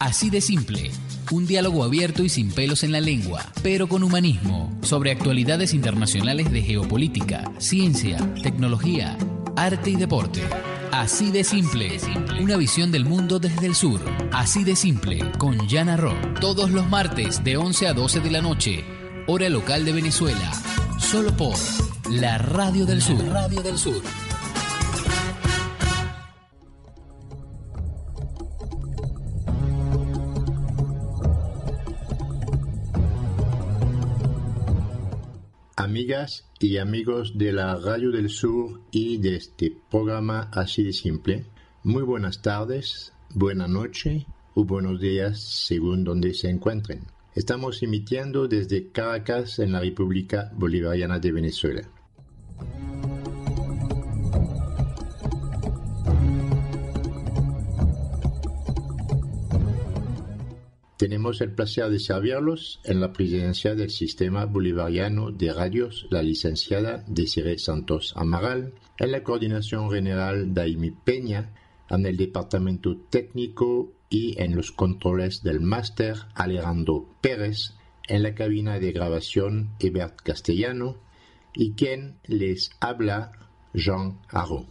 Así de simple. Un diálogo abierto y sin pelos en la lengua, pero con humanismo, sobre actualidades internacionales de geopolítica, ciencia, tecnología, arte y deporte. Así de simple. Una visión del mundo desde el sur. Así de simple, con Jana Ro. Todos los martes de 11 a 12 de la noche, hora local de Venezuela. Solo por la Radio del Sur. Radio del Sur. Amigas y amigos de la Radio del Sur y de este programa así de simple, muy buenas tardes, buena noche o buenos días según donde se encuentren. Estamos emitiendo desde Caracas en la República Bolivariana de Venezuela. Tenemos el placer de servirlos en la presidencia del Sistema Bolivariano de Radios la licenciada Desiree Santos Amaral, en la coordinación general Daimi Peña, en el departamento técnico y en los controles del máster Alejandro Pérez, en la cabina de grabación Ebert Castellano y quien les habla Jean Arro.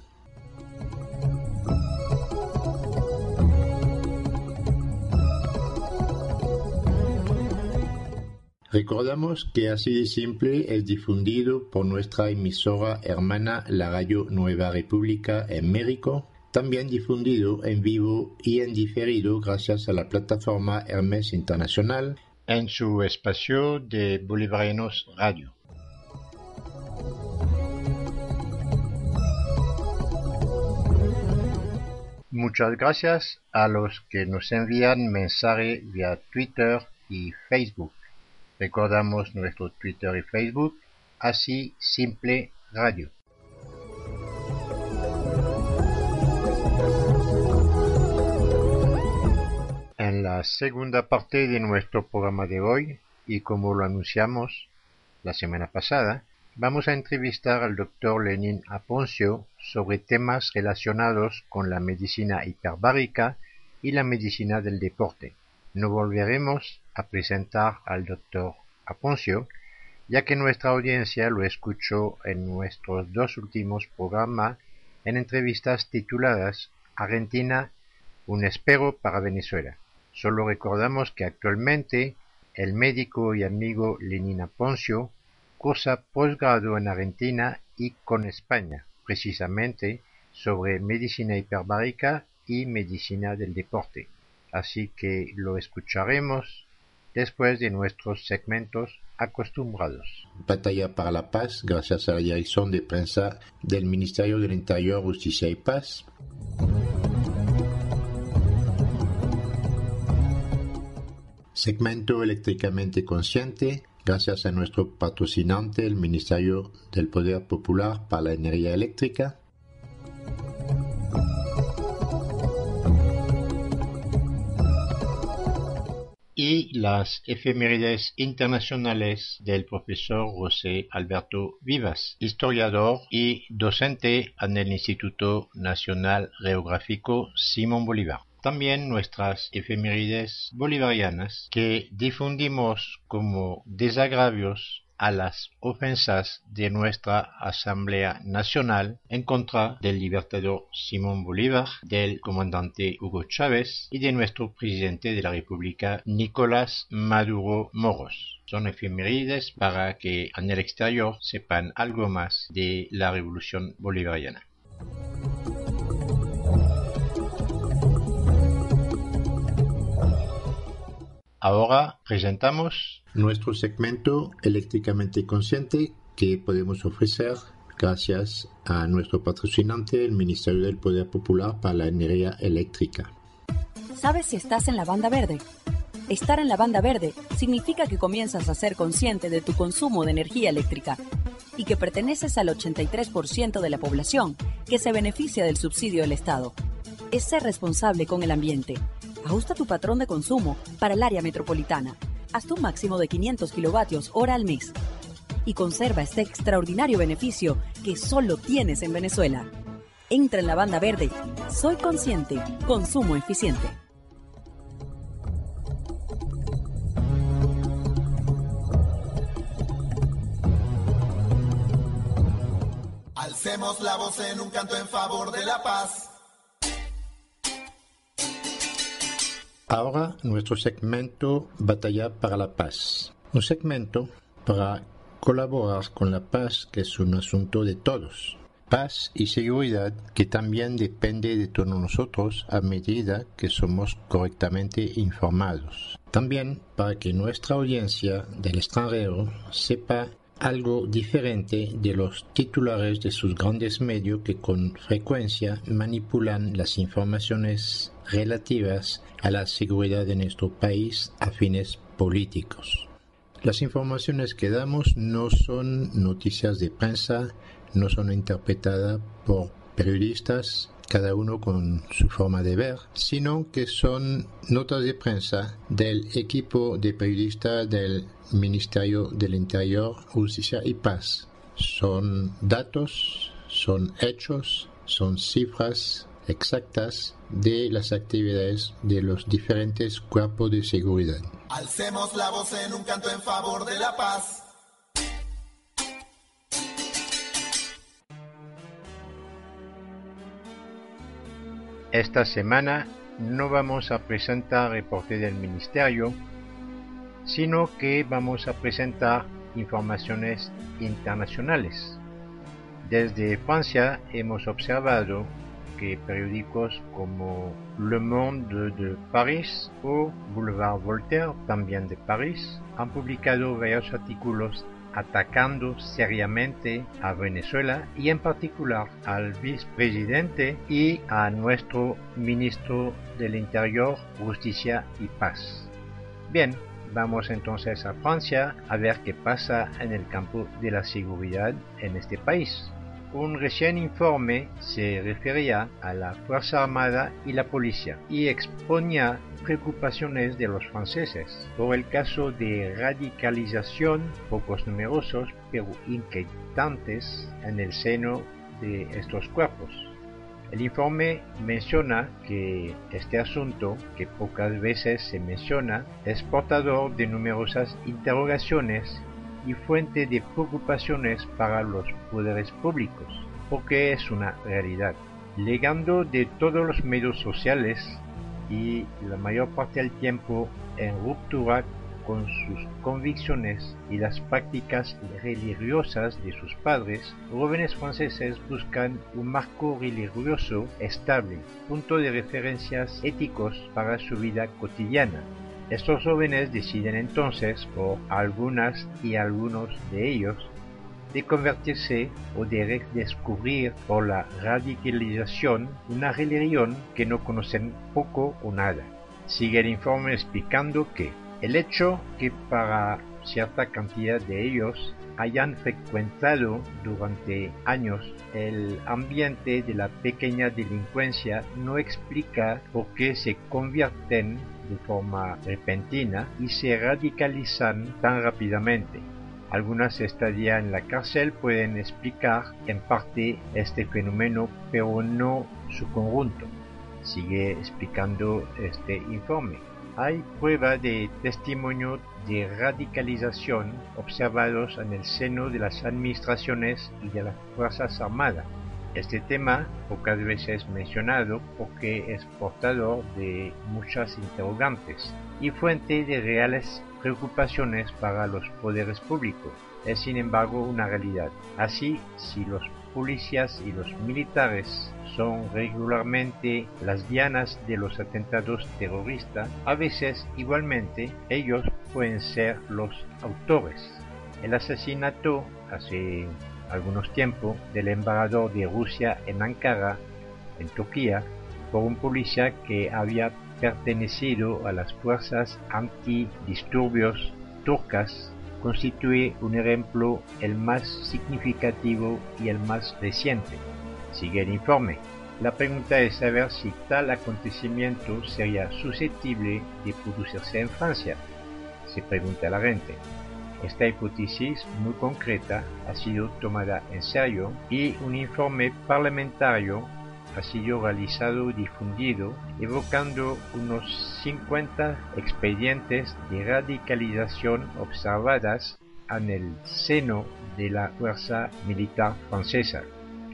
Recordamos que así de simple es difundido por nuestra emisora hermana la Radio Nueva República en México, también difundido en vivo y en diferido gracias a la plataforma Hermes Internacional en su espacio de Bolivarianos Radio. Muchas gracias a los que nos envían mensajes vía Twitter y Facebook. Recordamos nuestro Twitter y Facebook, así simple radio. En la segunda parte de nuestro programa de hoy, y como lo anunciamos la semana pasada, vamos a entrevistar al doctor Lenin Aponcio sobre temas relacionados con la medicina hiperbárica y la medicina del deporte. No volveremos a presentar al doctor Aponcio, ya que nuestra audiencia lo escuchó en nuestros dos últimos programas en entrevistas tituladas Argentina, un espero para Venezuela. Solo recordamos que actualmente el médico y amigo Lenin Aponcio cursa posgrado en Argentina y con España, precisamente sobre medicina hiperbárica y medicina del deporte así que lo escucharemos después de nuestros segmentos acostumbrados. Batalla para la Paz, gracias a la dirección de prensa del Ministerio del Interior, Justicia y Paz. Segmento eléctricamente consciente, gracias a nuestro patrocinante, el Ministerio del Poder Popular para la Energía Eléctrica. Y las efemérides internacionales del profesor José Alberto Vivas, historiador y docente en el Instituto Nacional Geográfico Simón Bolívar. También nuestras efemérides bolivarianas que difundimos como desagravios a las ofensas de nuestra Asamblea Nacional en contra del libertador Simón Bolívar, del comandante Hugo Chávez y de nuestro presidente de la República Nicolás Maduro Moros. Son efemérides para que en el exterior sepan algo más de la revolución bolivariana. Ahora presentamos nuestro segmento eléctricamente consciente que podemos ofrecer gracias a nuestro patrocinante, el Ministerio del Poder Popular para la Energía Eléctrica. ¿Sabes si estás en la banda verde? Estar en la banda verde significa que comienzas a ser consciente de tu consumo de energía eléctrica y que perteneces al 83% de la población que se beneficia del subsidio del Estado. Es ser responsable con el ambiente. Ajusta tu patrón de consumo para el área metropolitana. Hasta un máximo de 500 kilovatios hora al mes. Y conserva este extraordinario beneficio que solo tienes en Venezuela. Entra en la banda verde. Soy consciente. Consumo eficiente. Alcemos la voz en un canto en favor de la paz. Ahora nuestro segmento Batalla para la Paz. Un segmento para colaborar con la paz que es un asunto de todos. Paz y seguridad que también depende de todos nosotros a medida que somos correctamente informados. También para que nuestra audiencia del extranjero sepa algo diferente de los titulares de sus grandes medios que con frecuencia manipulan las informaciones relativas a la seguridad de nuestro país a fines políticos. Las informaciones que damos no son noticias de prensa, no son interpretadas por periodistas, cada uno con su forma de ver, sino que son notas de prensa del equipo de periodistas del Ministerio del Interior, Justicia y Paz. Son datos, son hechos, son cifras exactas de las actividades de los diferentes cuerpos de seguridad. Alcemos la voz en un canto en favor de la paz. Esta semana no vamos a presentar reporte del Ministerio, sino que vamos a presentar informaciones internacionales. Desde Francia hemos observado que periódicos como Le Monde de París o Boulevard Voltaire, también de París, han publicado varios artículos atacando seriamente a Venezuela y en particular al vicepresidente y a nuestro ministro del Interior, Justicia y Paz. Bien, vamos entonces a Francia a ver qué pasa en el campo de la seguridad en este país. Un recién informe se refería a la Fuerza Armada y la policía y exponía preocupaciones de los franceses por el caso de radicalización, pocos numerosos pero inquietantes en el seno de estos cuerpos. El informe menciona que este asunto, que pocas veces se menciona, es portador de numerosas interrogaciones y fuente de preocupaciones para los poderes públicos, porque es una realidad. Legando de todos los medios sociales y la mayor parte del tiempo en ruptura con sus convicciones y las prácticas religiosas de sus padres, jóvenes franceses buscan un marco religioso estable, punto de referencias éticos para su vida cotidiana, estos jóvenes deciden entonces, por algunas y algunos de ellos, de convertirse o de descubrir por la radicalización una religión que no conocen poco o nada. Sigue el informe explicando que el hecho que para cierta cantidad de ellos hayan frecuentado durante años el ambiente de la pequeña delincuencia no explica por qué se convierten de forma repentina y se radicalizan tan rápidamente. Algunas estadías en la cárcel pueden explicar en parte este fenómeno, pero no su conjunto. Sigue explicando este informe. Hay prueba de testimonio de radicalización observados en el seno de las administraciones y de las Fuerzas Armadas. Este tema pocas veces mencionado porque es portador de muchas interrogantes y fuente de reales preocupaciones para los poderes públicos. Es sin embargo una realidad. Así, si los policías y los militares son regularmente las dianas de los atentados terroristas, a veces igualmente ellos pueden ser los autores. El asesinato hace algunos tiempos del embajador de Rusia en Ankara, en Turquía, por un policía que había pertenecido a las fuerzas antidisturbios turcas constituye un ejemplo el más significativo y el más reciente. Sigue el informe. La pregunta es saber si tal acontecimiento sería susceptible de producirse en Francia. Se pregunta la gente. Esta hipótesis muy concreta ha sido tomada en serio y un informe parlamentario ha sido realizado y difundido evocando unos 50 expedientes de radicalización observadas en el seno de la fuerza militar francesa.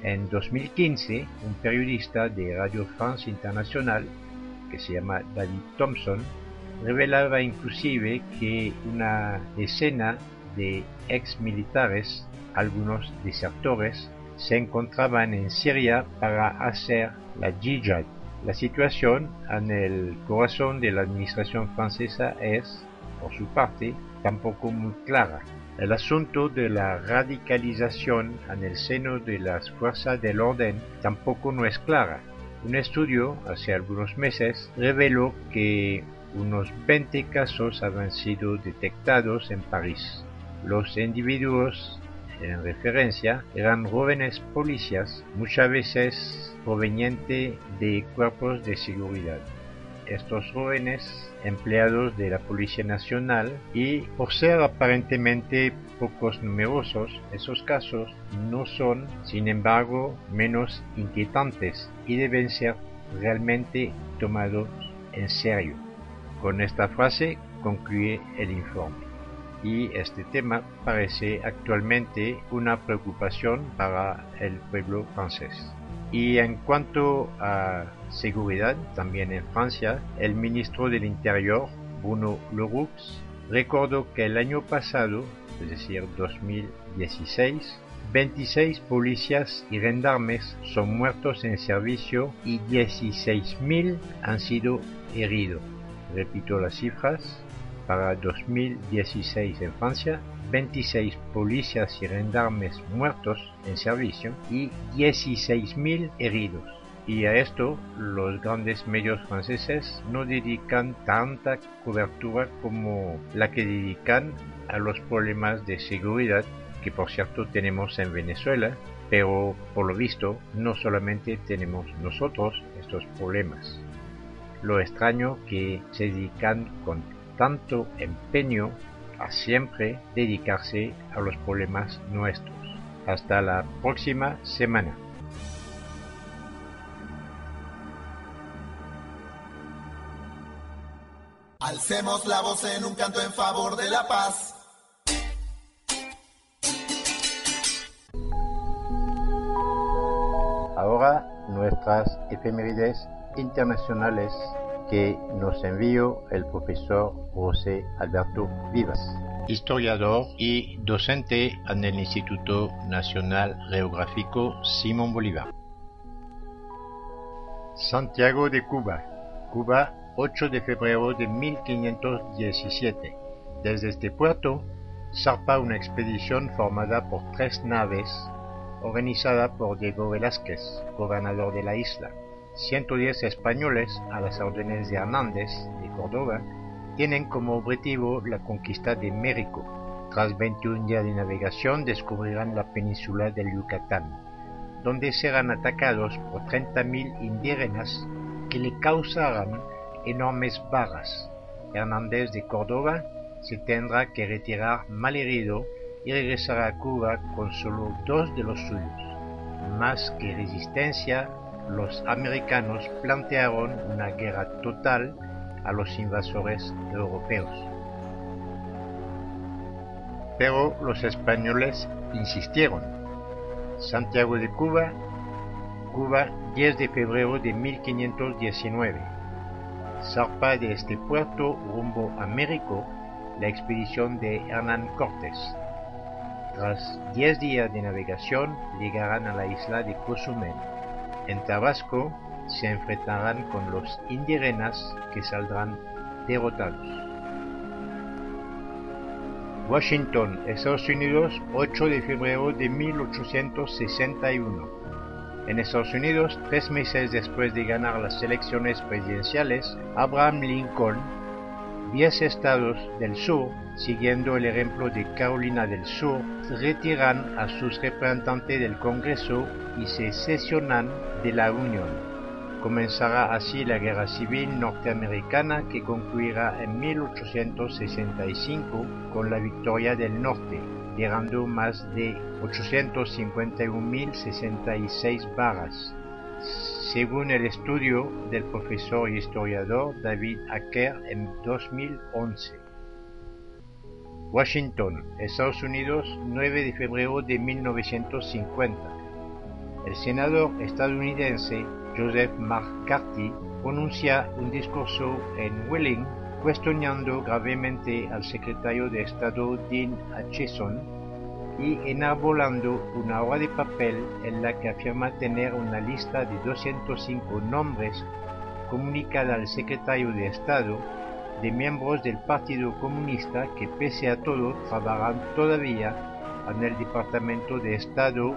En 2015, un periodista de Radio France International, que se llama David Thompson, revelaba inclusive que una decena de ex militares, algunos desertores, se encontraban en Siria para hacer la jihad. La situación en el corazón de la administración francesa es, por su parte, tampoco muy clara. El asunto de la radicalización en el seno de las fuerzas del orden tampoco no es clara. Un estudio hace algunos meses reveló que unos 20 casos habían sido detectados en París. Los individuos en referencia eran jóvenes policías, muchas veces provenientes de cuerpos de seguridad. Estos jóvenes empleados de la Policía Nacional y por ser aparentemente pocos numerosos, esos casos no son, sin embargo, menos inquietantes y deben ser realmente tomados en serio. Con esta frase concluye el informe y este tema parece actualmente una preocupación para el pueblo francés. Y en cuanto a seguridad, también en Francia, el ministro del Interior, Bruno Leroux, recordó que el año pasado, es decir, 2016, 26 policías y gendarmes son muertos en servicio y 16.000 han sido heridos. Repito las cifras, para 2016 en Francia, 26 policías y gendarmes muertos en servicio y 16.000 heridos. Y a esto los grandes medios franceses no dedican tanta cobertura como la que dedican a los problemas de seguridad que por cierto tenemos en Venezuela, pero por lo visto no solamente tenemos nosotros estos problemas. Lo extraño que se dedican con tanto empeño a siempre dedicarse a los problemas nuestros. Hasta la próxima semana. Alcemos la voz en un canto en favor de la paz. Ahora nuestras efemérides internacionales que nos envió el profesor José Alberto Vivas, historiador y docente en el Instituto Nacional Geográfico Simón Bolívar. Santiago de Cuba, Cuba, 8 de febrero de 1517. Desde este puerto zarpa una expedición formada por tres naves organizada por Diego Velázquez, gobernador de la isla. 110 españoles a las órdenes de Hernández de Córdoba tienen como objetivo la conquista de México. Tras 21 días de navegación descubrirán la península del Yucatán, donde serán atacados por 30.000 indígenas que le causarán enormes barras. Hernández de Córdoba se tendrá que retirar mal herido y regresar a Cuba con solo dos de los suyos. Más que resistencia, los americanos plantearon una guerra total a los invasores europeos. Pero los españoles insistieron. Santiago de Cuba, Cuba 10 de febrero de 1519. Zarpa de este puerto rumbo a México la expedición de Hernán Cortés. Tras 10 días de navegación llegarán a la isla de Cozumel en Tabasco se enfrentarán con los indígenas que saldrán derrotados. Washington, Estados Unidos, 8 de febrero de 1861. En Estados Unidos, tres meses después de ganar las elecciones presidenciales, Abraham Lincoln, diez estados del sur, siguiendo el ejemplo de Carolina del Sur, retiran a sus representantes del Congreso y se sesionan de la Unión. Comenzará así la Guerra Civil Norteamericana que concluirá en 1865 con la victoria del norte, llegando más de 851.066 bajas, según el estudio del profesor y historiador David Acker en 2011. Washington, Estados Unidos, 9 de febrero de 1950. El senador estadounidense Joseph McCarthy pronuncia un discurso en Wheeling cuestionando gravemente al secretario de Estado Dean Acheson y enarbolando una hoja de papel en la que afirma tener una lista de 205 nombres comunicada al secretario de Estado de miembros del Partido Comunista que pese a todo trabajan todavía en el Departamento de Estado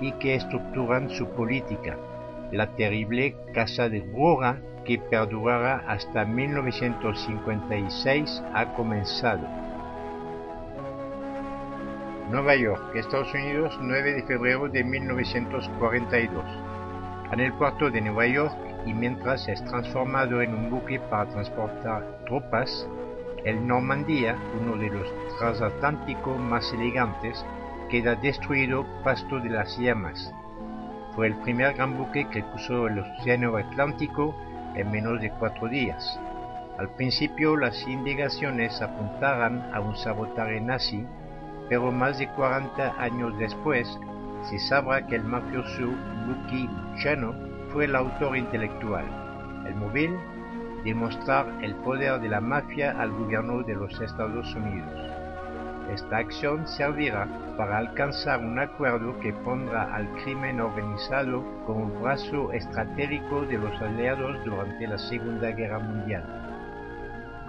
y que estructuran su política la terrible Casa de Bruja que perdurará hasta 1956 ha comenzado. Nueva York, Estados Unidos, 9 de febrero de 1942. En el puerto de Nueva York, y mientras es transformado en un buque para transportar tropas, el Normandía, uno de los transatlánticos más elegantes, queda destruido pasto de las llamas fue el primer gran buque que cruzó el Océano Atlántico en menos de cuatro días. Al principio las indicaciones apuntaban a un sabotaje nazi, pero más de 40 años después se sabrá que el mafioso Lucky Luciano fue el autor intelectual. El móvil demostrar el poder de la mafia al gobierno de los Estados Unidos. Esta acción servirá para alcanzar un acuerdo que pondrá al crimen organizado como brazo estratégico de los aliados durante la Segunda Guerra Mundial.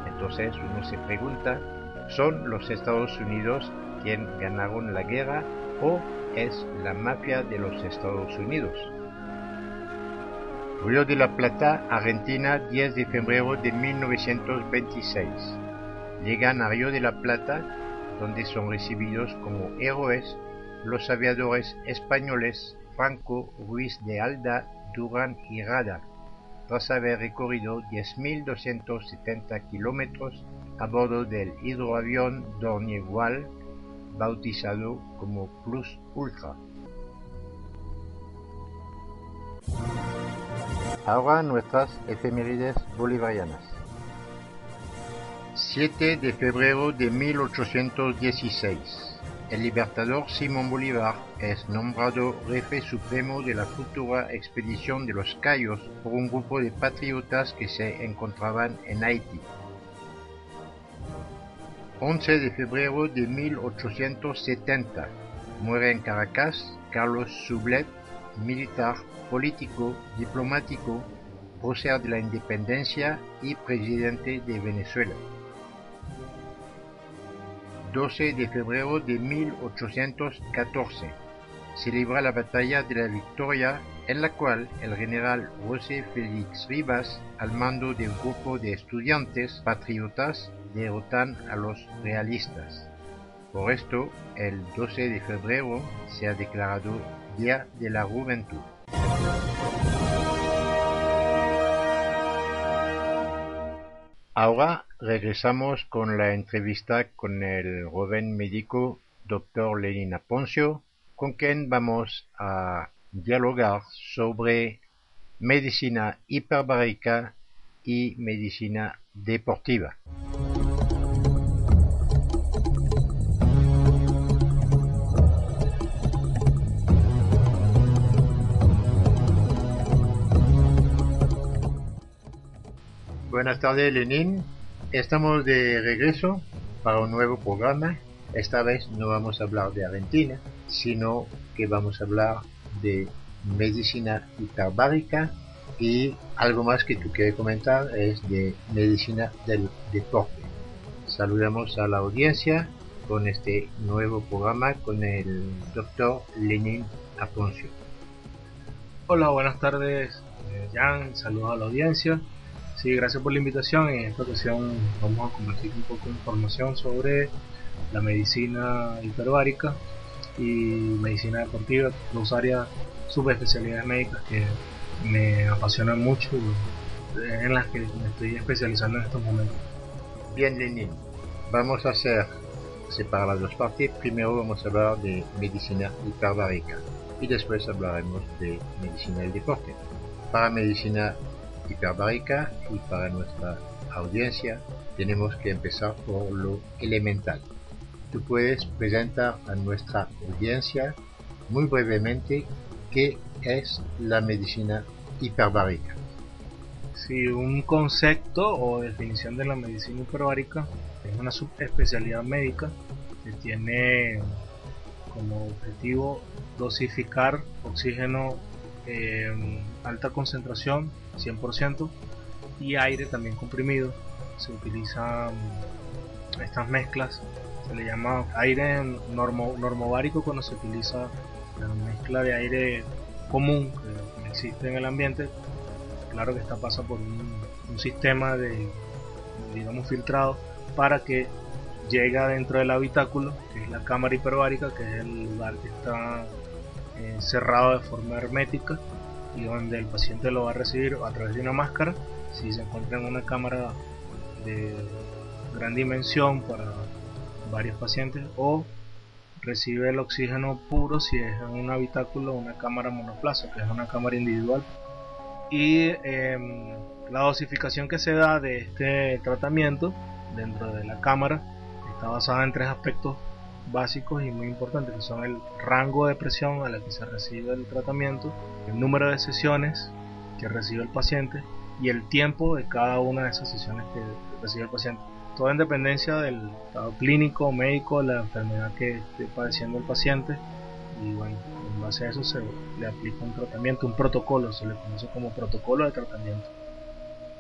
Entonces uno se pregunta, ¿son los Estados Unidos quienes ganaron la guerra o es la mafia de los Estados Unidos? Río de la Plata, Argentina, 10 de febrero de 1926. Llegan a Río de la Plata donde son recibidos como héroes los aviadores españoles Franco, Ruiz de Alda, Durán y Rada, tras haber recorrido 10.270 kilómetros a bordo del hidroavión Dornier-Wall, bautizado como Plus Ultra. Ahora nuestras efemérides bolivarianas. 7 de febrero de 1816. El libertador Simón Bolívar es nombrado jefe supremo de la futura expedición de los Cayos por un grupo de patriotas que se encontraban en Haití. 11 de febrero de 1870. Muere en Caracas Carlos Sublet, militar, político, diplomático, prócer de la independencia y presidente de Venezuela. 12 de febrero de 1814 se libra la batalla de la Victoria en la cual el general José Félix Rivas, al mando de un grupo de estudiantes patriotas, derrotan a los realistas. Por esto, el 12 de febrero se ha declarado Día de la Juventud. Ahora regresamos con la entrevista con el joven médico Dr. Lenin Aponcio, con quien vamos a dialogar sobre medicina hiperbárica y medicina deportiva. Buenas tardes, Lenin. Estamos de regreso para un nuevo programa. Esta vez no vamos a hablar de Argentina, sino que vamos a hablar de medicina hiperbárica y algo más que tú quieres comentar es de medicina del deporte. Saludamos a la audiencia con este nuevo programa con el doctor Lenin Aponcio. Hola, buenas tardes, eh, Jan. Saludos a la audiencia. Sí, gracias por la invitación. En esta ocasión vamos a compartir un poco de información sobre la medicina hiperbárica y medicina deportiva, dos áreas subespecialidades médicas que me apasionan mucho en las que me estoy especializando en estos momentos. Bien, Lenin. Vamos a hacer separar las dos partes. Primero vamos a hablar de medicina hiperbárica y después hablaremos de medicina del deporte. Para medicina hiperbárica y para nuestra audiencia tenemos que empezar por lo elemental. Tú puedes presentar a nuestra audiencia muy brevemente qué es la medicina hiperbárica. Sí, un concepto o definición de la medicina hiperbárica es una subespecialidad médica que tiene como objetivo dosificar oxígeno en alta concentración, 100%, y aire también comprimido. Se utilizan estas mezclas, se le llama aire normo, normobárico cuando se utiliza la mezcla de aire común que existe en el ambiente. Claro que esta pasa por un, sistema de, digamos, filtrado para que llega dentro del habitáculo, que es la cámara hiperbárica, que es el lugar que está eh, cerrado de forma hermética y donde el paciente lo va a recibir a través de una máscara. Si se encuentra en una cámara de gran dimensión para varios pacientes o recibe el oxígeno puro si es en un habitáculo una cámara monoplaza, que es una cámara individual. Y em, la dosificación que se da de este tratamiento dentro de la cámara está basada en tres aspectos básicos y muy importantes, que son el rango de presión a la que se recibe el tratamiento, el número de sesiones que recibe el paciente y el tiempo de cada una de esas sesiones que recibe el paciente. Todo en dependencia del estado clínico, médico, la enfermedad que esté padeciendo el paciente y bueno, en base a eso se le aplica un tratamiento, un protocolo, se le conoce como protocolo de tratamiento.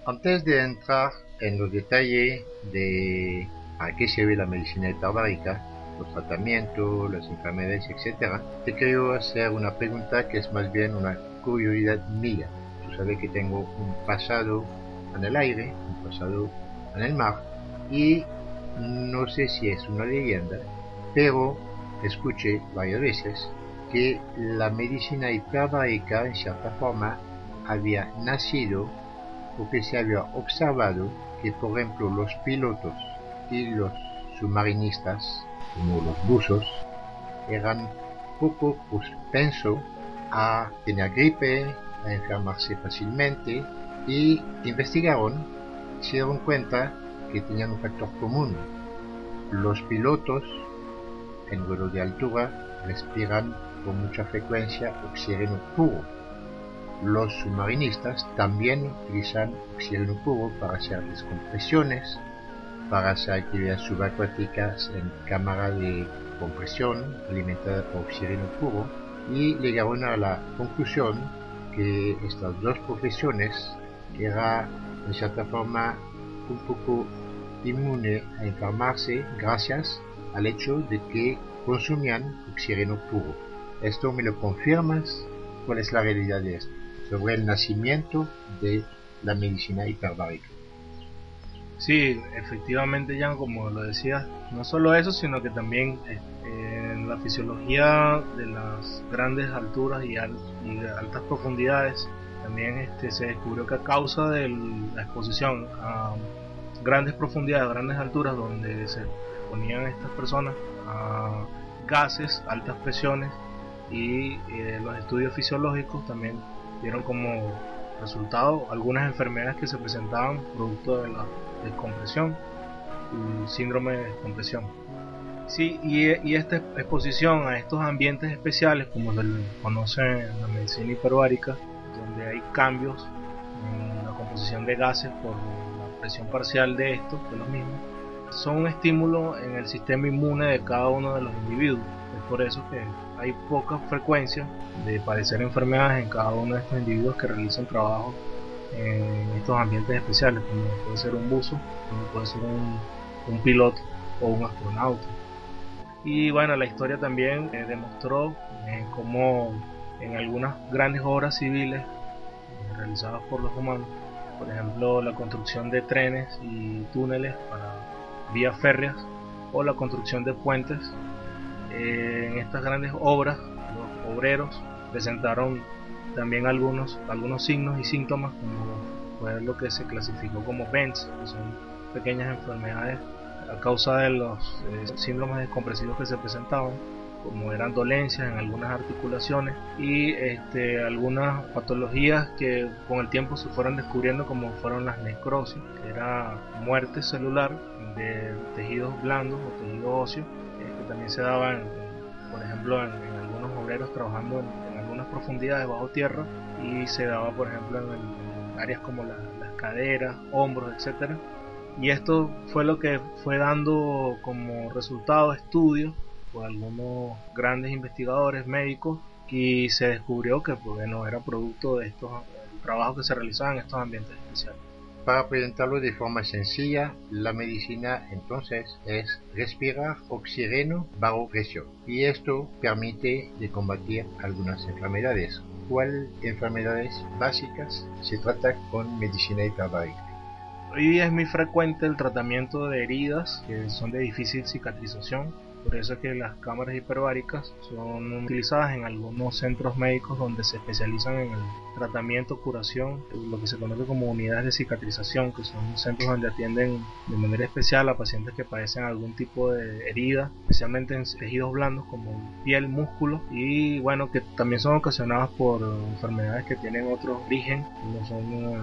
Antes de entrar en los detalles de a qué sirve la medicina hiperbárica, los tratamientos, las enfermedades, etc., te quiero hacer una pregunta que es más bien una curiosidad mía. Tú sabes que tengo un pasado en el aire, un pasado en el mar, y no sé si es una leyenda, pero escuché varias veces que la medicina hiperbárica en cierta forma había nacido porque se había observado que por ejemplo los pilotos y los submarinistas como los buzos, eran poco propensos a tener gripe, a enfermarse fácilmente y investigaron se dieron cuenta que tenían un factor común. Los pilotos en vuelo de altura respiran con mucha frecuencia oxígeno puro. Los submarinistas también utilizan oxígeno puro para hacer descompresiones, para hacer actividades subacuáticas en cámara de compresión alimentada por oxígeno puro y llegaron a la conclusión que estas dos profesiones eran de cierta forma un poco inmune a enfermarse gracias al hecho de que consumían oxígeno puro. ¿Esto me lo confirmas? ¿Cuál es la realidad de esto? Sobre el nacimiento de la medicina hiperbárica. Sí, efectivamente, ya como lo decía, no solo eso, sino que también eh, en la fisiología de las grandes alturas y, de altas profundidades, también este, se descubrió que a causa de la exposición a grandes profundidades, grandes alturas, donde se exponían estas personas a gases, altas presiones y eh, los estudios fisiológicos también dieron como resultado algunas enfermedades que se presentaban producto de la descompresión y síndrome de descompresión. Sí, y, esta exposición a estos ambientes especiales, como se conoce en la medicina hiperbárica, donde hay cambios en la composición de gases por la presión parcial de estos, de mismos, son un estímulo en el sistema inmune de cada uno de los individuos. Es por eso que hay poca frecuencia de padecer enfermedades en cada uno de estos individuos que realizan trabajo en estos ambientes especiales, como puede ser un buzo, como puede ser un, piloto o un astronauta. Y bueno, la historia también eh, demostró eh, cómo en algunas grandes obras civiles realizadas por los humanos, por ejemplo la construcción de trenes y túneles para vías férreas o la construcción de puentes. Eh, en estas grandes obras los obreros presentaron también algunos, algunos signos y síntomas como fue lo que se clasificó como BENS, que son pequeñas enfermedades a causa de los eh, síndromes descompresivos que se presentaban como eran dolencias en algunas articulaciones y este, algunas patologías que con el tiempo se fueron descubriendo como fueron las necrosis, que era muerte celular de tejidos blandos o tejido óseo, eh, que también se daban, por ejemplo, en, algunos obreros trabajando en, algunas profundidades bajo tierra y se daba, por ejemplo, en, áreas como las caderas, hombros, etcétera. Y esto fue lo que fue dando como resultado estudios por algunos grandes investigadores médicos y se descubrió que pues, bueno, era producto de estos trabajos que se realizaban en estos ambientes especiales. Para presentarlo de forma sencilla, la medicina entonces es respirar oxígeno bajo presión y esto permite de combatir algunas enfermedades. ¿Cuáles enfermedades básicas se trata con medicina hiperbárica? Hoy día es muy frecuente el tratamiento de heridas que son de difícil cicatrización por eso es que las cámaras hiperbáricas son utilizadas en algunos centros médicos donde se especializan en el tratamiento, curación, lo que se conoce como unidades de cicatrización, que son centros donde atienden de manera especial a pacientes que padecen algún tipo de herida, especialmente en tejidos blandos como piel, músculo y bueno, que también son ocasionadas por enfermedades que tienen otro origen, como son eh,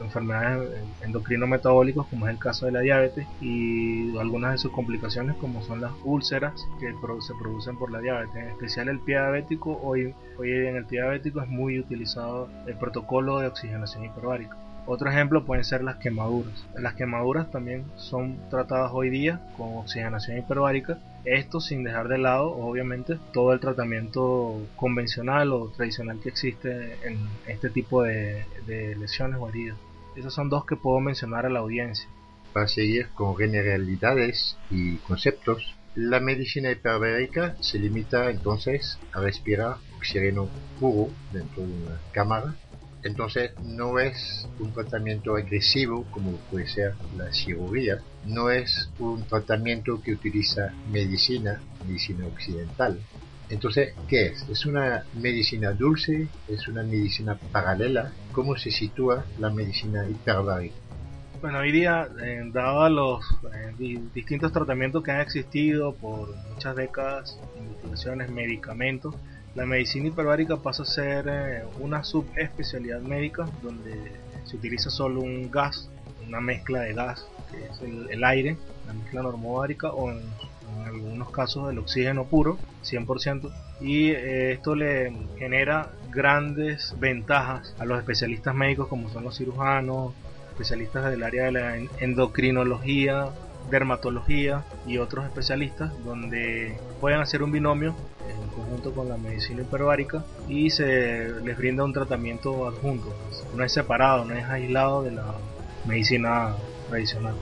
enfermedades endocrino-metabólicas, como es el caso de la diabetes, y algunas de sus complicaciones como son las úlceras que se producen por la diabetes, en especial el pie diabético. Hoy, hoy en el pie diabético es muy utilizado el protocolo de oxigenación hiperbárica. Otro ejemplo pueden ser las quemaduras. Las quemaduras también son tratadas hoy día con oxigenación hiperbárica. Esto sin dejar de lado, obviamente, todo el tratamiento convencional o tradicional que existe en este tipo de, de lesiones o heridas. Esos son dos que puedo mencionar a la audiencia. Para seguir con generalidades y conceptos, la medicina hiperbárica se limita entonces a respirar oxígeno puro dentro de una cámara. Entonces no es un tratamiento agresivo como puede ser la cirugía, no es un tratamiento que utiliza medicina, medicina occidental. Entonces, ¿qué es? ¿Es una medicina dulce? ¿Es una medicina paralela? ¿Cómo se sitúa la medicina hiperbárica? Bueno, hoy día, eh, dado los eh, distintos tratamientos que han existido por muchas décadas, investigaciones, medicamentos, la medicina hiperbárica pasa a ser eh, una subespecialidad médica donde se utiliza solo un gas, una mezcla de gas, que es el, aire, la mezcla normobárica o en, en, algunos casos el oxígeno puro, 100%, y esto le genera grandes ventajas a los especialistas médicos como son los cirujanos, especialistas del área de la endocrinología, dermatología y otros especialistas donde pueden hacer un binomio en conjunto con la medicina hiperbárica y se les brinda un tratamiento adjunto. No es separado, no es aislado de la medicina tradicional.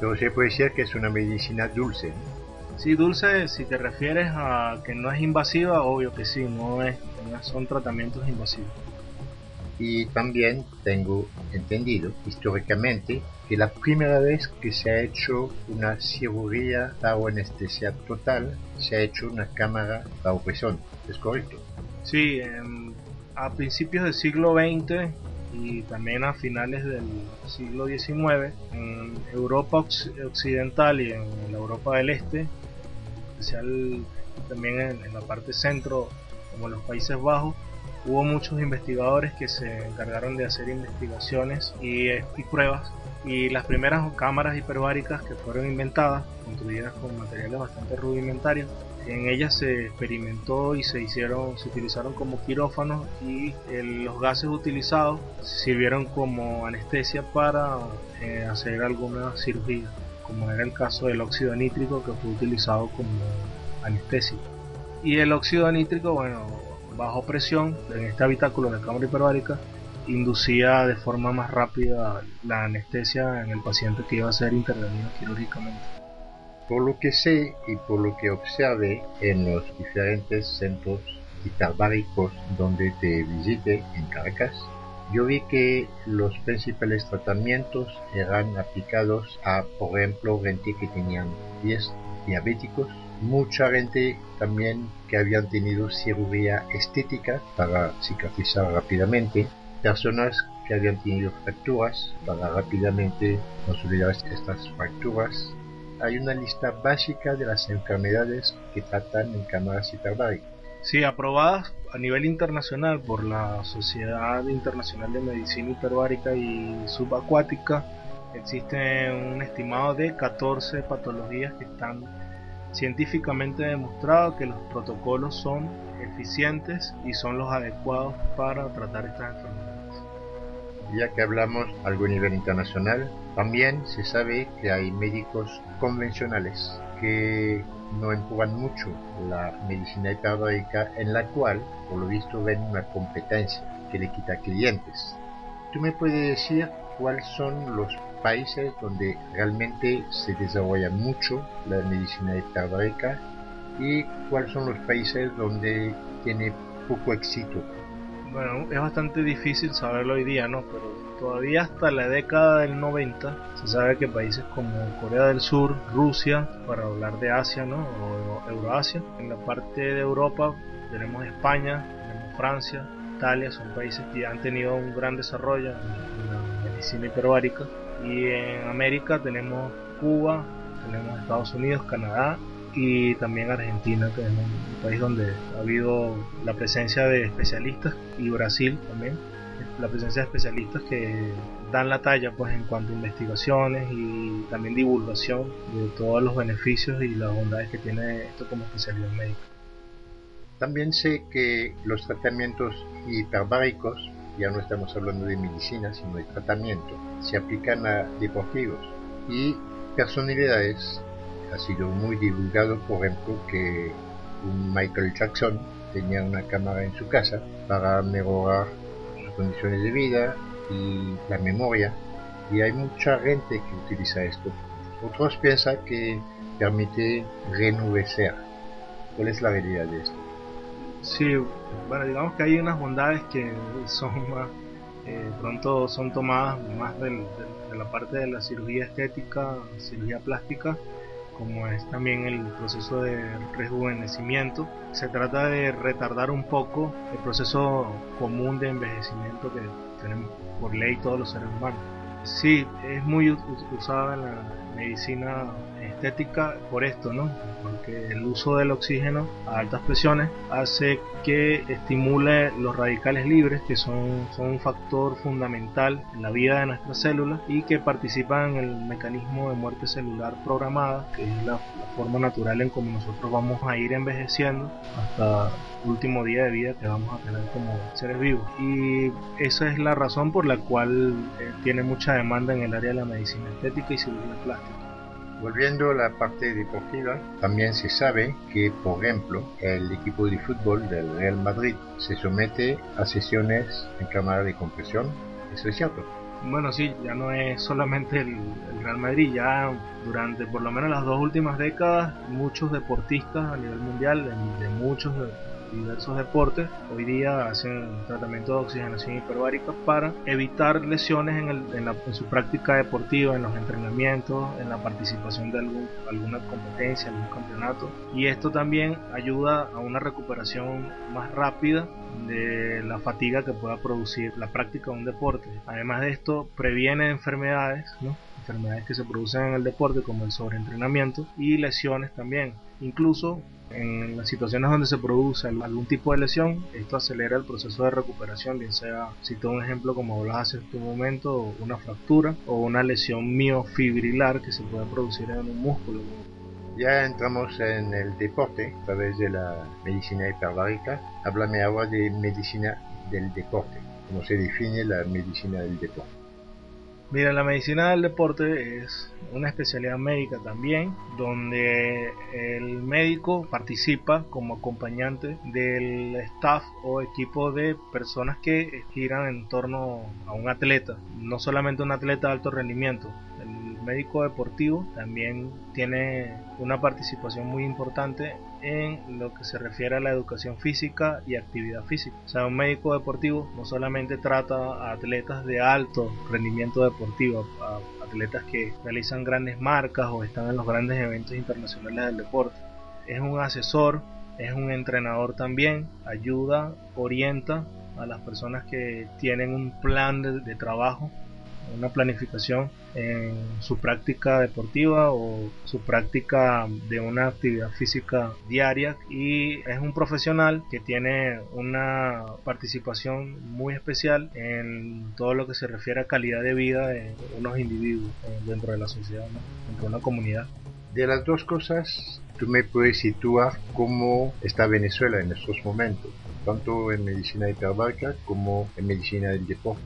Pero se puede decir que es una medicina dulce. Sí, dulce, si te refieres a que no es invasiva, obvio que sí, no es, no son tratamientos invasivos y también tengo entendido históricamente que la primera vez que se ha hecho una cirugía bajo anestesia total se ha hecho una cámara bajo presión. ¿Es correcto? Sí, a principios del siglo XX y también a finales del siglo XIX en Europa occidental y en la Europa del Este, especial también en, en la parte centro como los Países Bajos, hubo muchos investigadores que se encargaron de hacer investigaciones y, pruebas y las primeras cámaras hiperbáricas que fueron inventadas, construidas con materiales bastante rudimentarios, en ellas se experimentó y se hicieron, se utilizaron como quirófanos y los gases utilizados sirvieron como anestesia para eh, hacer alguna cirugía, como era el caso del óxido nítrico que fue utilizado como anestesia. Y el óxido nítrico, bueno, bajo presión en este habitáculo de cámara hiperbárica inducía de forma más rápida la anestesia en el paciente que iba a ser intervenido quirúrgicamente. Por lo que sé y por lo que observé en los diferentes centros hiperbáricos donde te visité en Caracas, yo vi que los principales tratamientos eran aplicados a, por ejemplo, gente que tenían pies diabéticos, mucha gente también que habían tenido cirugía estética para cicatrizar rápidamente, personas que habían tenido fracturas para rápidamente consolidar estas fracturas. Hay una lista básica de las enfermedades que tratan en cámaras hiperbáricas. Sí, aprobadas a nivel internacional por la Sociedad Internacional de Medicina Hiperbárica y Subacuática, existe un estimado de 14 patologías que están científicamente demostrado que los protocolos son eficientes y son los adecuados para tratar estas enfermedades. Ya que hablamos a nivel internacional, también se sabe que hay médicos convencionales que no empujan mucho la medicina hiperbárica en la cual, por lo visto, ven una competencia que le quita clientes. ¿Tú me puedes decir cuáles son los países donde realmente se desarrolla mucho la medicina hiperbárica y cuáles son los países donde tiene poco éxito. Bueno, es bastante difícil saberlo hoy día, ¿no? Pero todavía hasta la década del 90 se sabe que países como Corea del Sur, Rusia, para hablar de Asia, ¿no? O Euroasia, en la parte de Europa tenemos España, tenemos Francia, Italia, son países que han tenido un gran desarrollo en la medicina hiperbárica y en América tenemos Cuba, tenemos Estados Unidos, Canadá y también Argentina, que es un país donde ha habido la presencia de especialistas y Brasil también, la presencia de especialistas que dan la talla pues en cuanto a investigaciones y también divulgación de todos los beneficios y las bondades que tiene esto como especialidad médica. También sé que los tratamientos hiperbáricos ya no estamos hablando de medicina, sino de tratamiento, se aplican a deportivos y personalidades. Ha sido muy divulgado, por ejemplo, que Michael Jackson tenía una cámara en su casa para mejorar sus condiciones de vida y la memoria. Y hay mucha gente que utiliza esto. Otros piensan que permite renovecer. ¿Cuál es la realidad de esto? Sí, bueno, digamos que hay unas bondades que son más, eh, pronto son tomadas más de la parte de la cirugía estética, cirugía plástica, como es también el proceso de rejuvenecimiento. Se trata de retardar un poco el proceso común de envejecimiento que tenemos por ley todos los seres humanos. Sí, es muy usada en la medicina estética por esto, ¿no? Porque el uso del oxígeno a altas presiones hace que estimule los radicales libres, que son, son un factor fundamental en la vida de nuestras células y que participan en el mecanismo de muerte celular programada, que es la, forma natural en como nosotros vamos a ir envejeciendo hasta el último día de vida que vamos a tener como seres vivos. Y esa es la razón por la cual eh, tiene mucha demanda en el área de la medicina estética y cirugía plástica. Volviendo a la parte deportiva, también se sabe que, por ejemplo, el equipo de fútbol del Real Madrid se somete a sesiones en cámara de compresión. ¿Eso es cierto? Bueno, sí, ya no es solamente el, Real Madrid, ya durante por lo menos las dos últimas décadas, muchos deportistas a nivel mundial, de, de muchos diversos deportes hoy día hacen tratamiento de oxigenación hiperbárica para evitar lesiones en, en, su práctica deportiva, en los entrenamientos, en la participación de algún, alguna competencia, algún campeonato. Y esto también ayuda a una recuperación más rápida de la fatiga que pueda producir la práctica de un deporte. Además de esto, previene enfermedades, ¿no? enfermedades que se producen en el deporte como el sobreentrenamiento y lesiones también. Incluso en las situaciones donde se produce algún tipo de lesión, esto acelera el proceso de recuperación, bien sea, cito un ejemplo como hablaba hace un momento, una fractura o una lesión miofibrilar que se puede producir en un músculo. Ya entramos en el deporte a través de la medicina hiperbárica. Háblame ahora de medicina del deporte. ¿Cómo se define la medicina del deporte? Mira, la medicina del deporte es una especialidad médica también, donde el médico participa como acompañante del staff o equipo de personas que giran en torno a un atleta, no solamente un atleta de alto rendimiento. El médico deportivo también tiene una participación muy importante en lo que se refiere a la educación física y actividad física. O sea, un médico deportivo no solamente trata a atletas de alto rendimiento deportivo, a atletas que realizan grandes marcas o están en los grandes eventos internacionales del deporte. Es un asesor, es un entrenador también, ayuda, orienta a las personas que tienen un plan de, trabajo, una planificación en su práctica deportiva o su práctica de una actividad física diaria y es un profesional que tiene una participación muy especial en todo lo que se refiere a calidad de vida de unos individuos eh, dentro de la sociedad, dentro de una comunidad. De las dos cosas, tú me puedes situar cómo está Venezuela en estos momentos tanto en medicina hiperbárica como en medicina del deporte.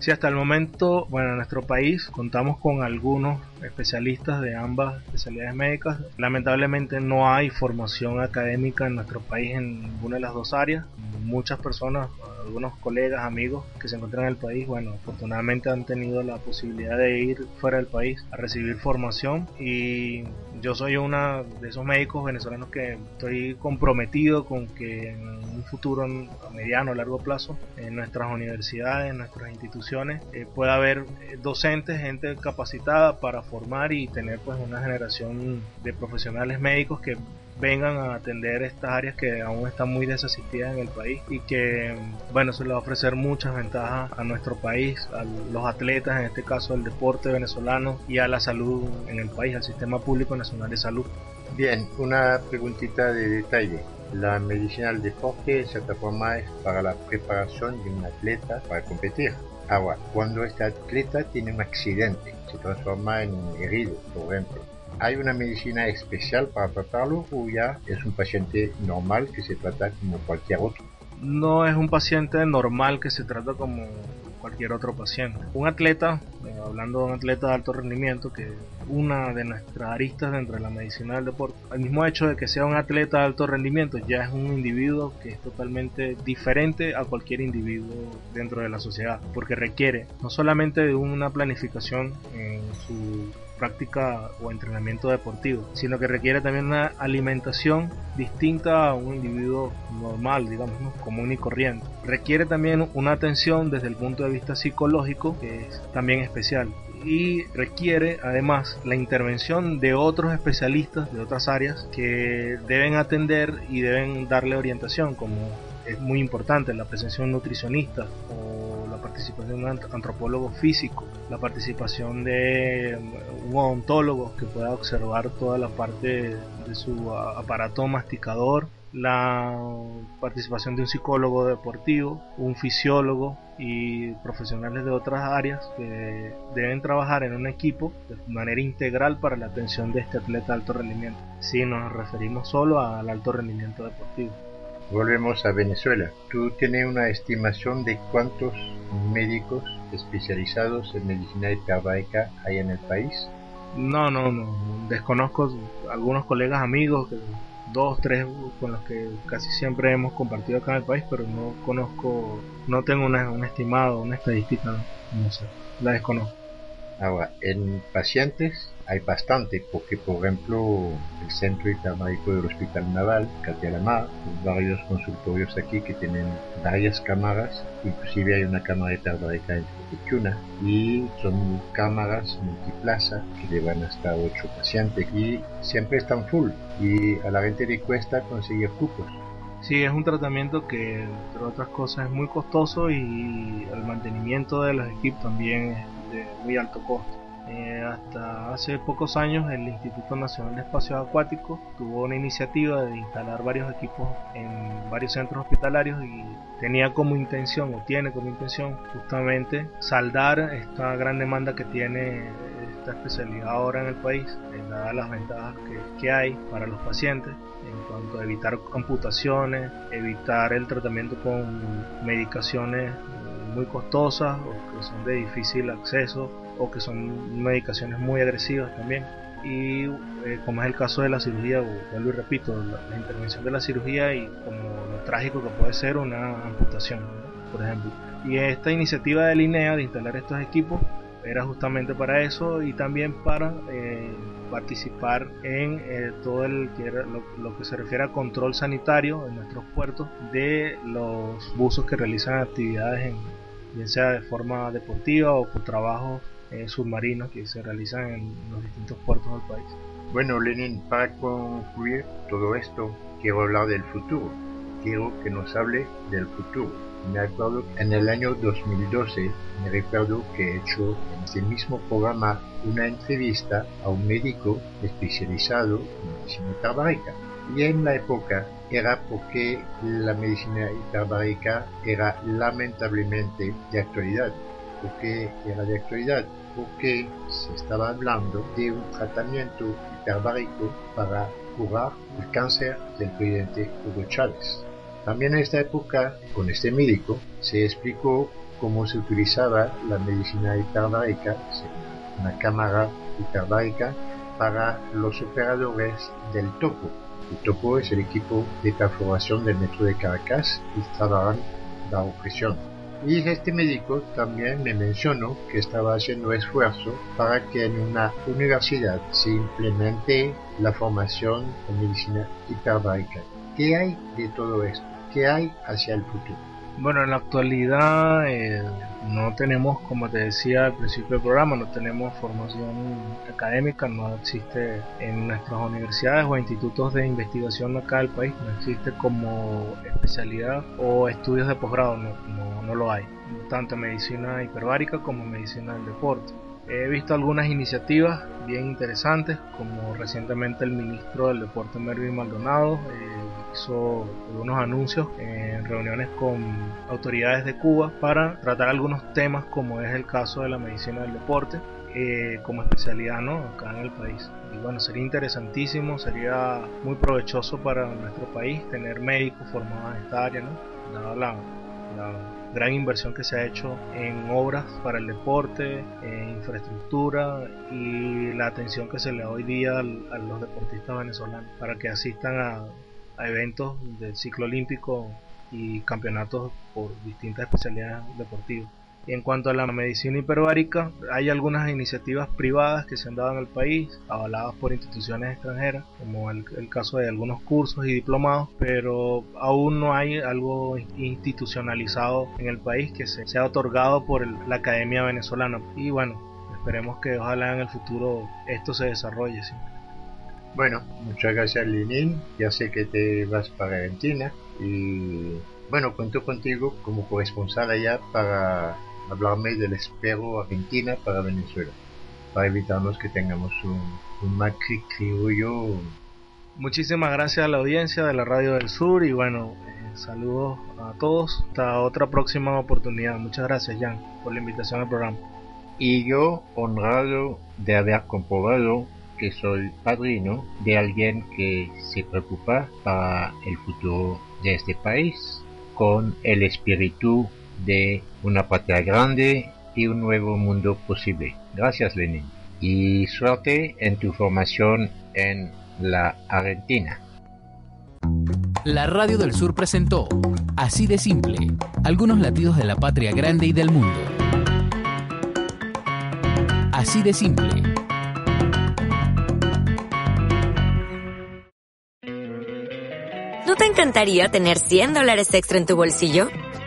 Sí, hasta el momento, bueno, en nuestro país contamos con algunos especialistas de ambas especialidades médicas. Lamentablemente no hay formación académica en nuestro país en ninguna de las dos áreas. Muchas personas, algunos colegas, amigos que se encuentran en el país, bueno, afortunadamente han tenido la posibilidad de ir fuera del país a recibir formación y yo soy uno de esos médicos venezolanos que estoy comprometido con que en un futuro a mediano o largo plazo en nuestras universidades, en nuestras instituciones, eh, pueda haber eh, docentes, gente capacitada para formar y tener pues una generación de profesionales médicos que vengan a atender estas áreas que aún están muy desasistidas en el país y que bueno se les ofrecer muchas ventajas a nuestro país, a los atletas, en este caso el deporte venezolano y a la salud en el país, al sistema público nacional de salud. Bien, una preguntita de detalle. La medicina del deporte se transforma para la preparación de un atleta para competir. Ahora, cuando este atleta tiene un accidente, se transforma en herido, por ejemplo, ¿Hay una medicina especial para tratarlo o ya es un paciente normal que se trata como cualquier otro? No es un paciente normal que se trata como cualquier otro paciente. Un atleta, eh, hablando de un atleta de alto rendimiento, que una de nuestras aristas dentro de la medicina del deporte, el mismo hecho de que sea un atleta de alto rendimiento ya es un individuo que es totalmente diferente a cualquier individuo dentro de la sociedad, porque requiere no solamente una planificación en su práctica o entrenamiento deportivo, sino que requiere también una alimentación distinta a un individuo normal, digamos, común y corriente. Requiere también una atención desde el punto de vista psicológico, que es también especial. Y requiere además la intervención de otros especialistas de otras áreas que deben atender y deben darle orientación, como es muy importante la presencia de un nutricionista o la participación de un antropólogo físico, la participación de un odontólogo que pueda observar toda la parte de su aparato masticador, la participación de un psicólogo deportivo, un fisiólogo y profesionales de otras áreas que deben trabajar en un equipo de manera integral para la atención de este atleta de alto rendimiento, si nos referimos solo al alto rendimiento deportivo. Volvemos a Venezuela. ¿Tú tienes una estimación de cuántos médicos especializados en medicina hiperbárica hay en el país? No, no, no. Desconozco algunos colegas amigos, dos, tres con los que casi siempre hemos compartido acá en el país, pero no conozco, no tengo una, un estimado, una estadística, no sé, la desconozco. Ahora, en pacientes hay bastante, porque por ejemplo el centro hiperbárico del Hospital Naval, Catialamar, varios consultorios aquí que tienen varias cámaras, inclusive hay una cámara hiperbárica en Copichuna, y son cámaras multiplaza que llevan hasta 8 pacientes y siempre están full y a la gente le cuesta conseguir cupos. Sí, es un tratamiento que, entre otras cosas, es muy costoso y el mantenimiento de los equipos también es de muy alto costo. Eh, hasta hace pocos años el Instituto Nacional de Espacios Acuáticos tuvo una iniciativa de instalar varios equipos en varios centros hospitalarios y tenía como intención o tiene como intención justamente saldar esta gran demanda que tiene esta especialidad ahora en el país, dadas las ventajas que, que hay para los pacientes en cuanto a evitar amputaciones, evitar el tratamiento con medicaciones muy costosas o que son de difícil acceso o que son medicaciones muy agresivas también. Y eh, como es el caso de la cirugía, vuelvo y repito, la, intervención de la cirugía y como lo trágico que puede ser una amputación, por ejemplo. Y esta iniciativa de Linea de instalar estos equipos era justamente para eso y también para eh, participar en eh, todo el que lo, que se refiere a control sanitario en nuestros puertos de los buzos que realizan actividades en, bien sea de forma deportiva o por trabajos eh, submarinos que se realizan en los distintos puertos del país. Bueno, Lenin, para concluir todo esto, quiero hablar del futuro. Quiero que nos hable del futuro. Me acuerdo en el año 2012, me recuerdo que he hecho en ese mismo programa una entrevista a un médico especializado en medicina hiperbárica. Y en la época era porque la medicina hiperbárica era lamentablemente de actualidad. porque era de actualidad? Porque se estaba hablando de un tratamiento hiperbárico para curar el cáncer del presidente Hugo Chávez. También en esta época, con este médico, se explicó cómo se utilizaba la medicina hiperbárica, una cámara hiperbárica, para los operadores del topo. El topo es el equipo de perforación del metro de Caracas y trabajan bajo presión. Y este médico también me mencionó que estaba haciendo esfuerzo para que en una universidad se implemente la formación en medicina hiperbárica. ¿Qué hay de todo esto? ¿Qué hay hacia el futuro? Bueno, en la actualidad eh, no tenemos, como te decía al principio del programa, no tenemos formación académica, no existe en nuestras universidades o institutos de investigación acá del país, no existe como especialidad o estudios de posgrado, no, no, no lo hay, tanto medicina hiperbárica como medicina del deporte. He visto algunas iniciativas bien interesantes, como recientemente el ministro del Deporte Mervyn Maldonado eh, hizo algunos anuncios en reuniones con autoridades de Cuba para tratar algunos temas como es el caso de la medicina del deporte eh, como especialidad ¿no? acá en el país. Y bueno, sería interesantísimo, sería muy provechoso para nuestro país tener médicos formados en esta área, ¿no? la gran inversión que se ha hecho en obras para el deporte, en infraestructura y la atención que se le da hoy día a los deportistas venezolanos para que asistan a, eventos del ciclo olímpico y campeonatos por distintas especialidades deportivas en cuanto a la medicina hiperbárica, hay algunas iniciativas privadas que se han dado en el país, avaladas por instituciones extranjeras, como el, caso de algunos cursos y diplomados, pero aún no hay algo institucionalizado en el país que se sea otorgado por la Academia Venezolana. Y bueno, esperemos que ojalá en el futuro esto se desarrolle. Bueno, muchas gracias Lenin, ya sé que te vas para Argentina y bueno, cuento contigo como corresponsal allá para hablarme del espero Argentina para Venezuela, para evitarnos que tengamos un, un Macri criollo. Muchísimas gracias a la audiencia de la Radio del Sur y bueno, eh, saludos a todos. Hasta otra próxima oportunidad. Muchas gracias, Jan, por la invitación al programa. Y yo, honrado de haber comprobado que soy padrino de alguien que se preocupa para el futuro de este país con el espíritu de una patria grande y un nuevo mundo posible. Gracias Lenin. Y suerte en tu formación en la Argentina. La Radio del Sur presentó, así de simple, algunos latidos de la patria grande y del mundo. Así de simple. ¿No te encantaría tener 100 dólares extra en tu bolsillo?